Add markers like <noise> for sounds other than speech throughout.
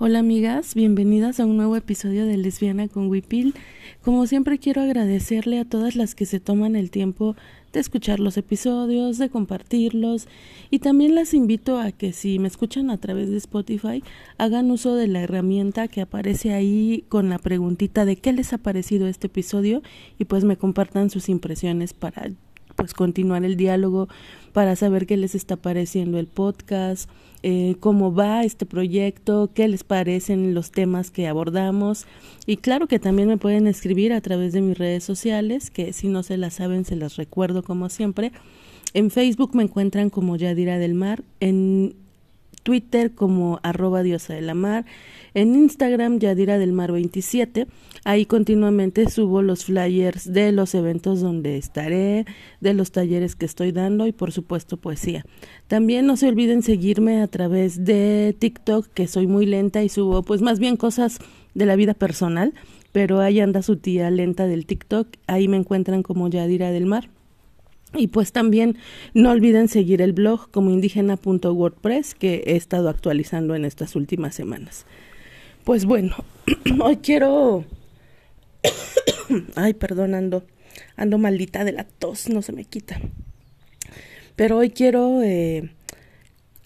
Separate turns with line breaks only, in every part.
Hola amigas, bienvenidas a un nuevo episodio de Lesbiana con Wipil. Como siempre quiero agradecerle a todas las que se toman el tiempo de escuchar los episodios, de compartirlos y también las invito a que si me escuchan a través de Spotify hagan uso de la herramienta que aparece ahí con la preguntita de qué les ha parecido este episodio y pues me compartan sus impresiones para pues continuar el diálogo para saber qué les está pareciendo el podcast, eh, cómo va este proyecto, qué les parecen los temas que abordamos y claro que también me pueden escribir a través de mis redes sociales que si no se las saben se las recuerdo como siempre. En Facebook me encuentran como Yadira del Mar, en Twitter como arroba diosa de la mar, en Instagram Yadira del Mar 27. Ahí continuamente subo los flyers de los eventos donde estaré, de los talleres que estoy dando y por supuesto poesía. También no se olviden seguirme a través de TikTok, que soy muy lenta y subo pues más bien cosas de la vida personal, pero ahí anda su tía lenta del TikTok, ahí me encuentran como Yadira del Mar. Y pues también no olviden seguir el blog como indígena.wordpress que he estado actualizando en estas últimas semanas. Pues bueno, <clears throat> hoy quiero... <coughs> Ay, perdón, ando, ando maldita de la tos, no se me quita. Pero hoy quiero eh,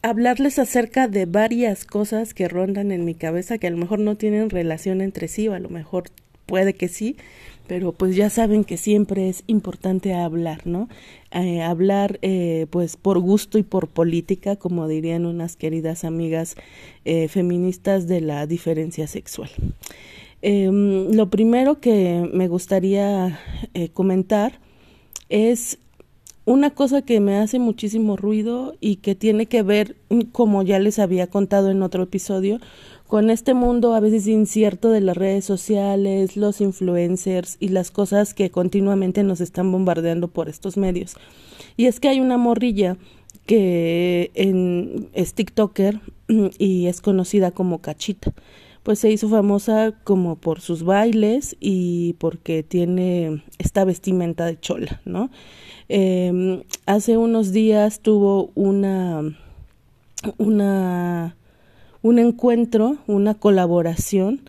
hablarles acerca de varias cosas que rondan en mi cabeza que a lo mejor no tienen relación entre sí o a lo mejor puede que sí, pero pues ya saben que siempre es importante hablar, ¿no? Eh, hablar eh, pues por gusto y por política, como dirían unas queridas amigas eh, feministas de la diferencia sexual. Em, lo primero que me gustaría comentar es una cosa que me hace muchísimo ruido y que tiene que ver, como ya les había contado en otro episodio, con este mundo a veces incierto de las redes sociales, los influencers y las cosas que continuamente nos están bombardeando por estos medios. Y es que hay una morrilla que es TikToker <clears throat> y es conocida como Cachita. Pues se hizo famosa como por sus bailes y porque tiene esta vestimenta de chola, ¿no? Em, hace unos días tuvo una una un encuentro, una colaboración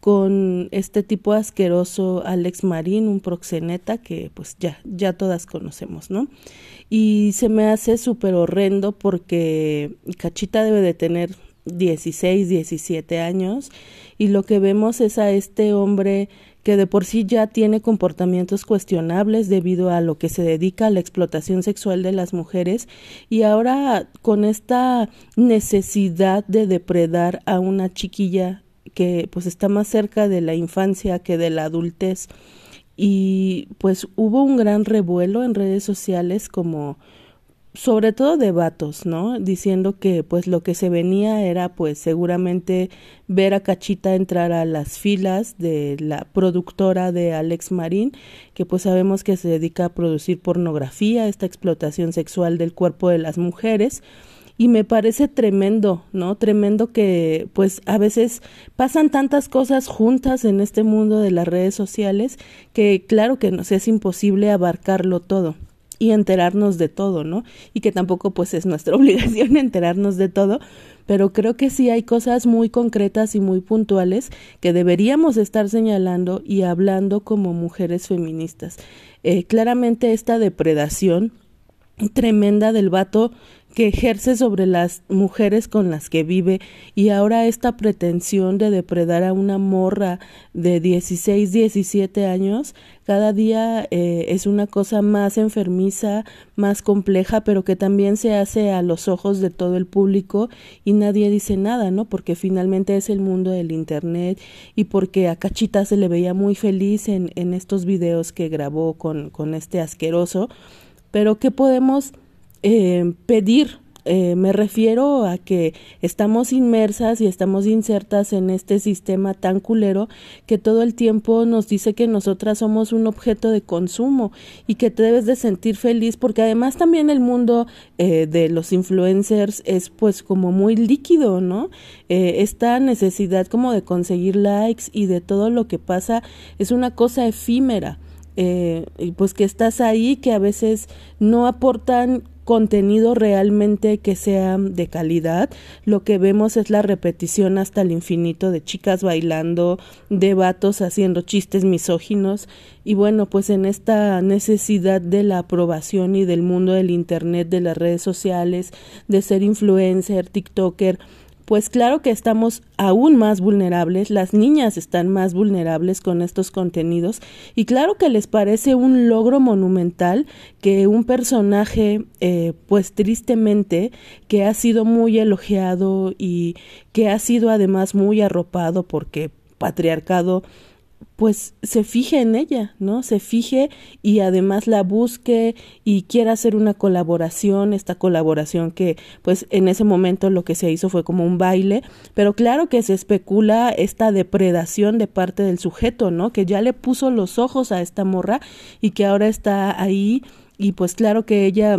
con este tipo asqueroso Alex Marín, un proxeneta que pues ya, ya todas conocemos, ¿no? Y se me hace súper horrendo porque Cachita debe de tener 16, 17 años y lo que vemos es a este hombre que de por sí ya tiene comportamientos cuestionables debido a lo que se dedica a la explotación sexual de las mujeres y ahora con esta necesidad de depredar a una chiquilla que pues está más cerca de la infancia que de la adultez. Y pues hubo un gran revuelo en redes sociales como sobre todo de vatos, ¿no? Diciendo que pues lo que se venía era pues seguramente ver a Cachita entrar a las filas de la productora de Alex Marín, que pues sabemos que se dedica a producir pornografía, esta explotación sexual del cuerpo de las mujeres. Y me parece tremendo, ¿no? Tremendo que pues a veces pasan tantas cosas juntas en este mundo de las redes sociales que claro que nos es imposible abarcarlo todo y enterarnos de todo, ¿no? Y que tampoco pues es nuestra <laughs> obligación enterarnos de todo, pero creo que sí hay cosas muy concretas y muy puntuales que deberíamos estar señalando y hablando como mujeres feministas. Eh, claramente esta depredación tremenda del vato que ejerce sobre las mujeres con las que vive y ahora esta pretensión de depredar a una morra de 16, 17 años, cada día eh, es una cosa más enfermiza, más compleja, pero que también se hace a los ojos de todo el público y nadie dice nada, ¿no? Porque finalmente es el mundo del Internet y porque a Cachita se le veía muy feliz en, en estos videos que grabó con, con este asqueroso, pero ¿qué podemos eh, pedir eh, me refiero a que estamos inmersas y estamos insertas en este sistema tan culero que todo el tiempo nos dice que nosotras somos un objeto de consumo y que te debes de sentir feliz porque además también el mundo eh, de los influencers es pues como muy líquido, ¿no? Eh, esta necesidad como de conseguir likes y de todo lo que pasa es una cosa efímera. Pues que estás ahí que a veces no aportan contenido realmente que sea de calidad. Lo que vemos es la repetición hasta el infinito de chicas bailando, de vatos haciendo chistes misóginos y bueno, pues en esta necesidad de la aprobación y del mundo del internet, de las redes sociales, de ser influencer, TikToker, pues claro que estamos aún más vulnerables, las niñas están más vulnerables con estos contenidos y claro que les parece un logro monumental que un personaje, eh, pues tristemente, que ha sido muy elogiado y que ha sido además muy arropado porque patriarcado pues se fije en ella, ¿no? Se fije y además la busque y quiera hacer una colaboración, esta colaboración que pues en ese momento lo que se hizo fue como un baile, pero claro que se especula esta depredación de parte del sujeto, ¿no? Que ya le puso los ojos a esta morra y que ahora está ahí y pues claro que ella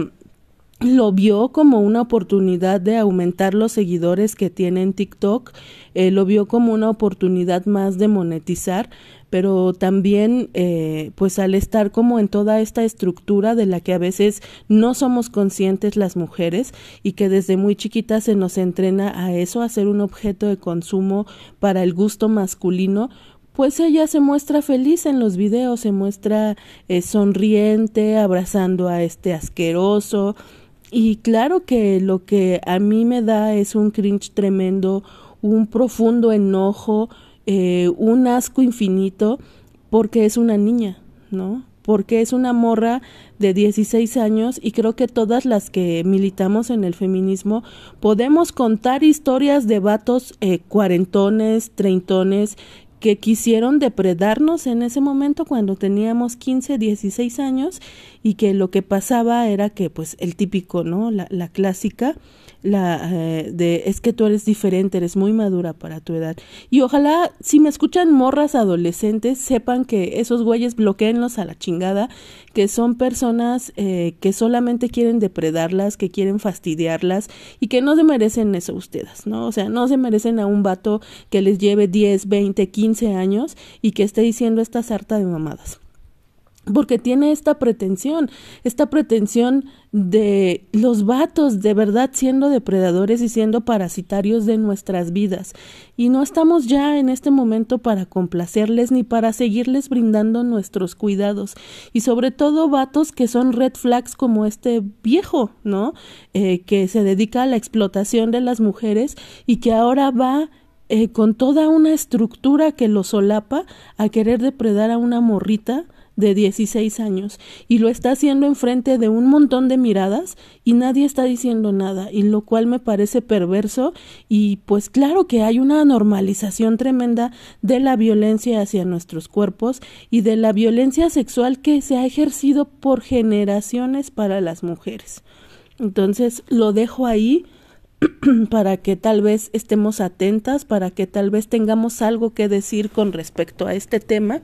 lo vio como una oportunidad de aumentar los seguidores que tiene en TikTok, eh, lo vio como una oportunidad más de monetizar, pero también eh, pues al estar como en toda esta estructura de la que a veces no somos conscientes las mujeres y que desde muy chiquitas se nos entrena a eso, a ser un objeto de consumo para el gusto masculino, pues ella se muestra feliz en los videos, se muestra eh, sonriente, abrazando a este asqueroso. Y claro que lo que a mí me da es un cringe tremendo, un profundo enojo, eh, un asco infinito porque es una niña, ¿no? Porque es una morra de 16 años y creo que todas las que militamos en el feminismo podemos contar historias de vatos eh, cuarentones, treintones que quisieron depredarnos en ese momento cuando teníamos 15, 16 años y que lo que pasaba era que pues el típico, ¿no? La, la clásica la eh, de es que tú eres diferente, eres muy madura para tu edad. Y ojalá si me escuchan morras adolescentes sepan que esos güeyes bloqueenlos a la chingada, que son personas eh, que solamente quieren depredarlas, que quieren fastidiarlas y que no se merecen eso ustedes, ¿no? O sea, no se merecen a un vato que les lleve 10, 20, 15 años y que esté diciendo esta sarta de mamadas porque tiene esta pretensión, esta pretensión de los vatos de verdad siendo depredadores y siendo parasitarios de nuestras vidas. Y no estamos ya en este momento para complacerles ni para seguirles brindando nuestros cuidados. Y sobre todo vatos que son red flags como este viejo, ¿no? Eh, que se dedica a la explotación de las mujeres y que ahora va eh, con toda una estructura que lo solapa a querer depredar a una morrita de 16 años y lo está haciendo enfrente de un montón de miradas y nadie está diciendo nada y lo cual me parece perverso y pues claro que hay una normalización tremenda de la violencia hacia nuestros cuerpos y de la violencia sexual que se ha ejercido por generaciones para las mujeres. Entonces lo dejo ahí <clears throat> para que tal vez estemos atentas, para que tal vez tengamos algo que decir con respecto a este tema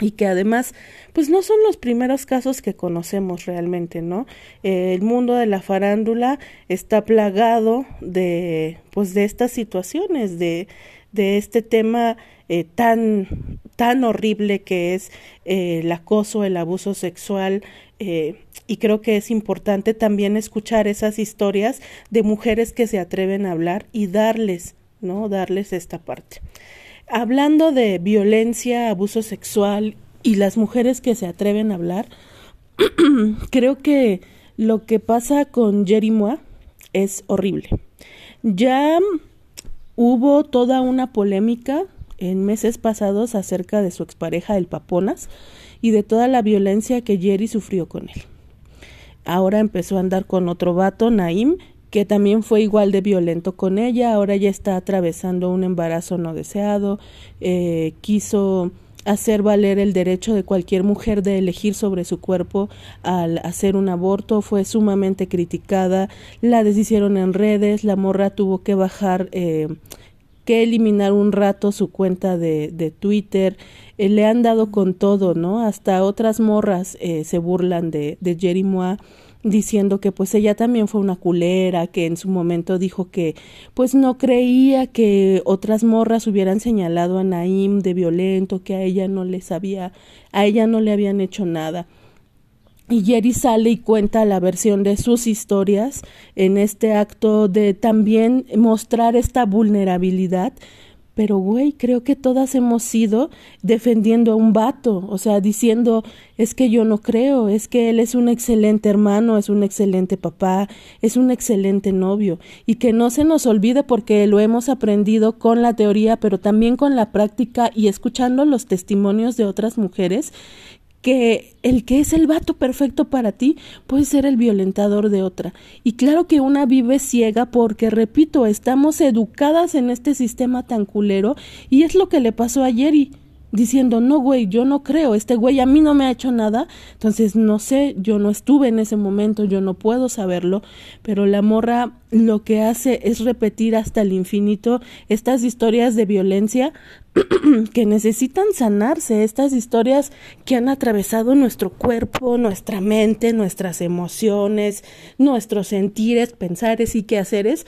y que además pues no son los primeros casos que conocemos realmente no el mundo de la farándula está plagado de pues de estas situaciones de de este tema eh, tan tan horrible que es eh, el acoso el abuso sexual eh, y creo que es importante también escuchar esas historias de mujeres que se atreven a hablar y darles no darles esta parte hablando de violencia, abuso sexual y las mujeres que se atreven a hablar, <clears throat> creo que lo que pasa con Jerry es horrible. Ya hubo toda una polémica en meses pasados acerca de su expareja el Paponas y de toda la violencia que Jerry sufrió con él. Ahora empezó a andar con otro vato, Naim, que también fue igual de violento con ella, ahora ya está atravesando un embarazo no deseado, eh, quiso hacer valer el derecho de cualquier mujer de elegir sobre su cuerpo al hacer un aborto fue sumamente criticada, la deshicieron en redes, la morra tuvo que bajar, eh, que eliminar un rato su cuenta de, de Twitter, eh, le han dado con todo, ¿no? Hasta otras morras eh, se burlan de, de Jerry diciendo que pues ella también fue una culera, que en su momento dijo que pues no creía que otras morras hubieran señalado a Naim de violento, que a ella no les había, a ella no le habían hecho nada. y Jerry sale y cuenta la versión de sus historias en este acto de también mostrar esta vulnerabilidad pero, güey, creo que todas hemos ido defendiendo a un vato, o sea, diciendo, es que yo no creo, es que él es un excelente hermano, es un excelente papá, es un excelente novio, y que no se nos olvide porque lo hemos aprendido con la teoría, pero también con la práctica y escuchando los testimonios de otras mujeres, que el que es el vato perfecto para ti puede ser el violentador de otra. Y claro que una vive ciega porque, repito, estamos educadas en este sistema tan culero y es lo que le pasó a Jerry diciendo, no, güey, yo no creo, este güey a mí no me ha hecho nada, entonces no sé, yo no estuve en ese momento, yo no puedo saberlo, pero la morra lo que hace es repetir hasta el infinito estas historias de violencia <clears throat> que necesitan sanarse, estas historias que han atravesado nuestro cuerpo, nuestra mente, nuestras emociones, nuestros sentires, pensares y quehaceres,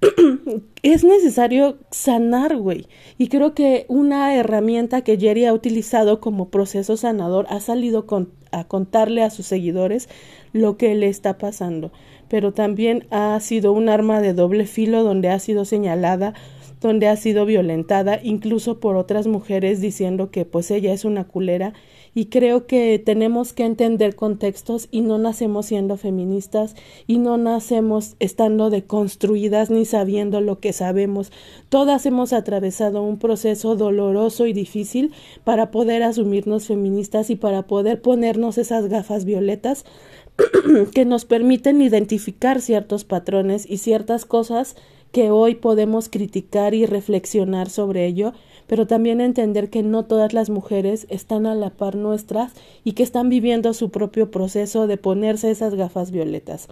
<clears throat> es necesario sanar, güey. Y creo que una herramienta que Jerry ha utilizado como proceso sanador ha salido con, a contarle a sus seguidores lo que le está pasando. Pero también ha sido un arma de doble filo donde ha sido señalada donde ha sido violentada incluso por otras mujeres diciendo que pues ella es una culera y creo que tenemos que entender contextos y no nacemos siendo feministas y no nacemos estando deconstruidas ni sabiendo lo que sabemos. Todas hemos atravesado un proceso doloroso y difícil para poder asumirnos feministas y para poder ponernos esas gafas violetas <clears throat> que nos permiten identificar ciertos patrones y ciertas cosas que hoy podemos criticar y reflexionar sobre ello, pero también entender que no todas las mujeres están a la par nuestras y que están viviendo su propio proceso de ponerse esas gafas violetas.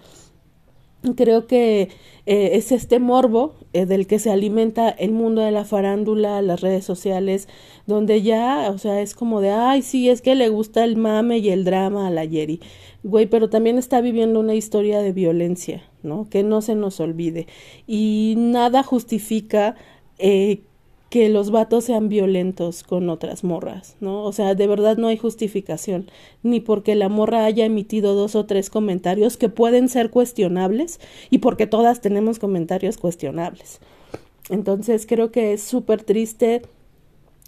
Creo que eh, es este morbo eh, del que se alimenta el mundo de la farándula, las redes sociales, donde ya, o sea, es como de, ay, sí, es que le gusta el mame y el drama a la Yeri. Güey, pero también está viviendo una historia de violencia, Que no se nos olvide. Y nada justifica eh, que los vatos sean violentos con otras morras, ¿no? O sea, de verdad no hay justificación, ni porque la morra haya emitido dos o tres comentarios que pueden ser cuestionables y porque todas tenemos comentarios cuestionables. Entonces creo que es súper triste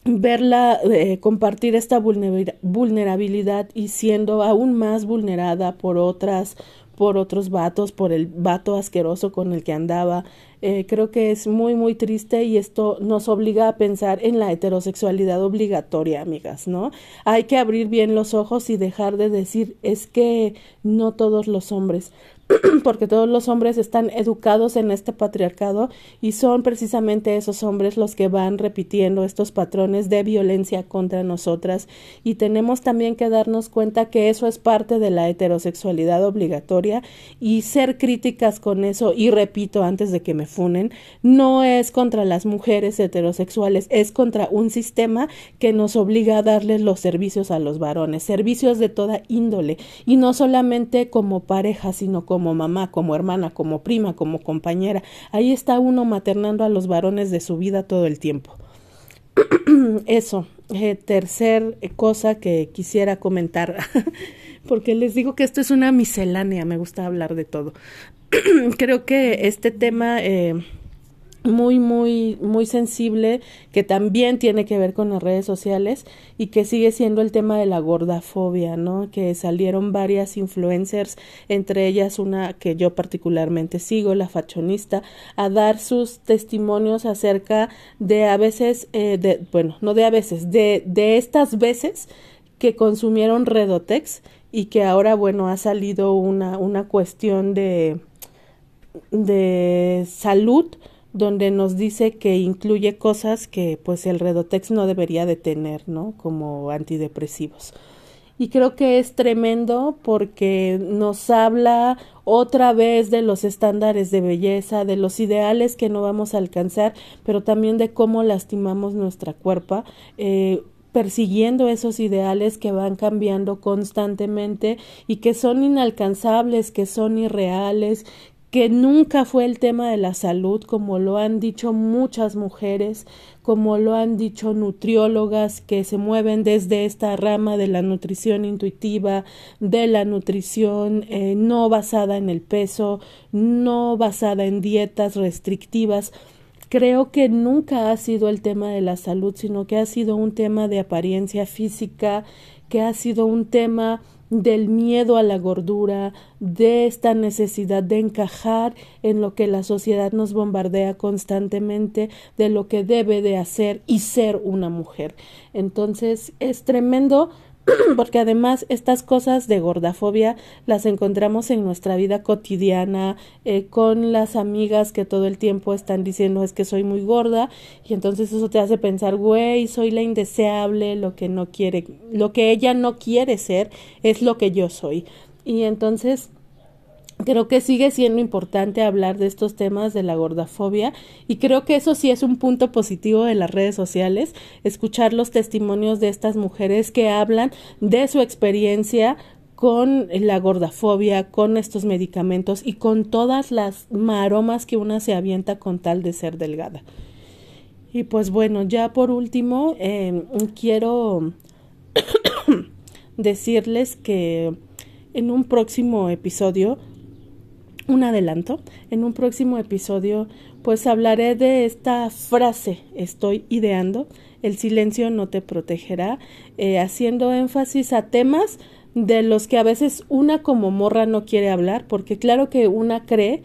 verla eh, compartir esta vulnerabilidad y siendo aún más vulnerada por otras por otros vatos, por el vato asqueroso con el que andaba. Eh, creo que es muy, muy triste y esto nos obliga a pensar en la heterosexualidad obligatoria, amigas, ¿no? Hay que abrir bien los ojos y dejar de decir es que no todos los hombres. <clears throat> porque todos los hombres están educados en este patriarcado y son precisamente esos hombres los que van repitiendo estos patrones de violencia contra nosotras. Y tenemos también que darnos cuenta que eso es parte de la heterosexualidad obligatoria y ser críticas con eso y repito antes de que me funen no es contra las mujeres heterosexuales es contra un sistema que nos obliga a darles los servicios a los varones servicios de toda índole y no solamente como pareja sino como como mamá, como hermana, como prima, como compañera. Ahí está uno maternando a los varones de su vida todo el tiempo. <clears throat> Eso, eh, tercer cosa que quisiera comentar, <laughs> porque les digo que esto es una miscelánea, me gusta hablar de todo. <clears throat> Creo que este tema... Eh, muy, muy, muy sensible que también tiene que ver con las redes sociales y que sigue siendo el tema de la gordafobia, ¿no? Que salieron varias influencers, entre ellas una que yo particularmente sigo, la fachonista, a dar sus testimonios acerca de a veces, eh, de, bueno, no de a veces, de, de estas veces que consumieron Redotex y que ahora, bueno, ha salido una, una cuestión de, de salud donde nos dice que incluye cosas que pues el Redotex no debería de tener, ¿no? Como antidepresivos. Y creo que es tremendo porque nos habla otra vez de los estándares de belleza, de los ideales que no vamos a alcanzar, pero también de cómo lastimamos nuestra cuerpo. Eh, persiguiendo esos ideales que van cambiando constantemente y que son inalcanzables, que son irreales, que nunca fue el tema de la salud, como lo han dicho muchas mujeres, como lo han dicho nutriólogas que se mueven desde esta rama de la nutrición intuitiva, de la nutrición eh, no basada en el peso, no basada en dietas restrictivas. Creo que nunca ha sido el tema de la salud, sino que ha sido un tema de apariencia física, que ha sido un tema del miedo a la gordura, de esta necesidad de encajar en lo que la sociedad nos bombardea constantemente, de lo que debe de hacer y ser una mujer. Entonces es tremendo <clears throat> porque además estas cosas de gordafobia las encontramos en nuestra vida cotidiana, eh, con las amigas que todo el tiempo están diciendo es que soy muy gorda y entonces eso te hace pensar, güey, soy la indeseable, lo que no quiere, lo que ella no quiere ser es lo que yo soy. Y entonces Creo que sigue siendo importante hablar de estos temas de la gordafobia y creo que eso sí es un punto positivo de las redes sociales, escuchar los testimonios de estas mujeres que hablan de su experiencia con la gordafobia, con estos medicamentos y con todas las maromas que una se avienta con tal de ser delgada. Y pues bueno, ya por último, em, quiero <coughs> decirles que en un próximo episodio un adelanto. En un próximo episodio pues hablaré de esta frase estoy ideando, el silencio no te protegerá, eh, haciendo énfasis a temas de los que a veces una como morra no quiere hablar, porque claro que una cree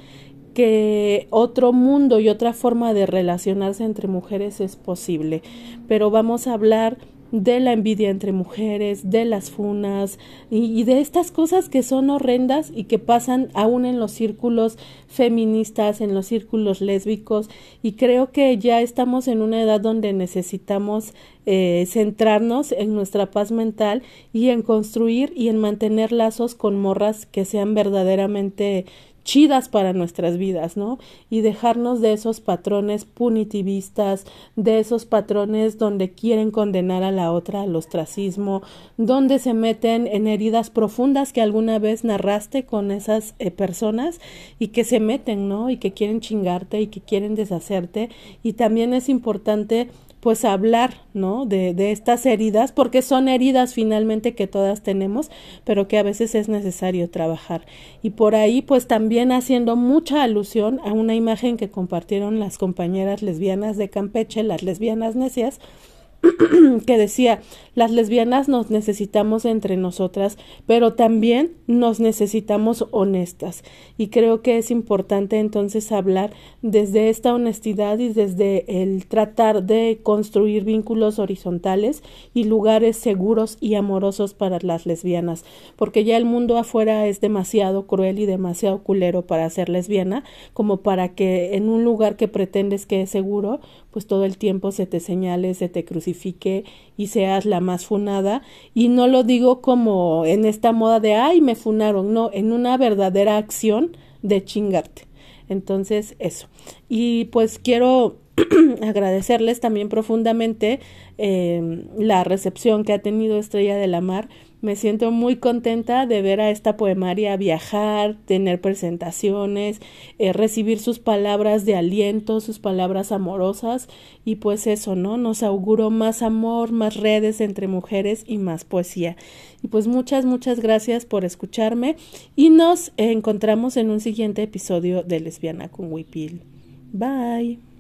que otro mundo y otra forma de relacionarse entre mujeres es posible, pero vamos a hablar de la envidia entre mujeres, de las funas y, de estas cosas que son horrendas y que pasan aún en los círculos feministas, en los círculos lésbicos y creo que ya estamos en una edad donde necesitamos eh, centrarnos en nuestra paz mental y en construir y en mantener lazos con morras que sean verdaderamente chidas para nuestras vidas, ¿no? Y dejarnos de esos patrones punitivistas, de esos patrones donde quieren condenar a la otra al ostracismo, donde se meten en heridas profundas que alguna vez narraste con esas eh, personas y que se meten, ¿no? Y que quieren chingarte y que quieren deshacerte. Y también es importante pues hablar, ¿no? De, de estas heridas, porque son heridas finalmente que todas tenemos, pero que a veces es necesario trabajar. Y por ahí, pues también haciendo mucha alusión a una imagen que compartieron las compañeras lesbianas de Campeche, las lesbianas necias, <clears throat> que decía, las lesbianas nos necesitamos entre nosotras, pero también nos necesitamos honestas. Y creo que es importante entonces hablar desde esta honestidad y desde el tratar de construir vínculos horizontales y lugares seguros y amorosos para las lesbianas, porque ya el mundo afuera es demasiado cruel y demasiado culero para ser lesbiana, como para que en un lugar que pretendes que es seguro, pues todo el tiempo se te señale, se te crucifique y seas la más funada. Y no lo digo como en esta moda de, ay, me funaron, no, en una verdadera acción de chingarte. Entonces, eso. Y pues quiero <clears throat> agradecerles también profundamente eh, la recepción que ha tenido Estrella de la Mar me siento muy contenta de ver a esta poemaria viajar, tener presentaciones, eh, recibir sus palabras de aliento, sus palabras amorosas y pues eso, ¿no? Nos auguro más amor, más redes entre mujeres y más poesía. Y pues muchas, muchas gracias por escucharme y nos encontramos en un siguiente episodio de Lesbiana con Wipil. Bye.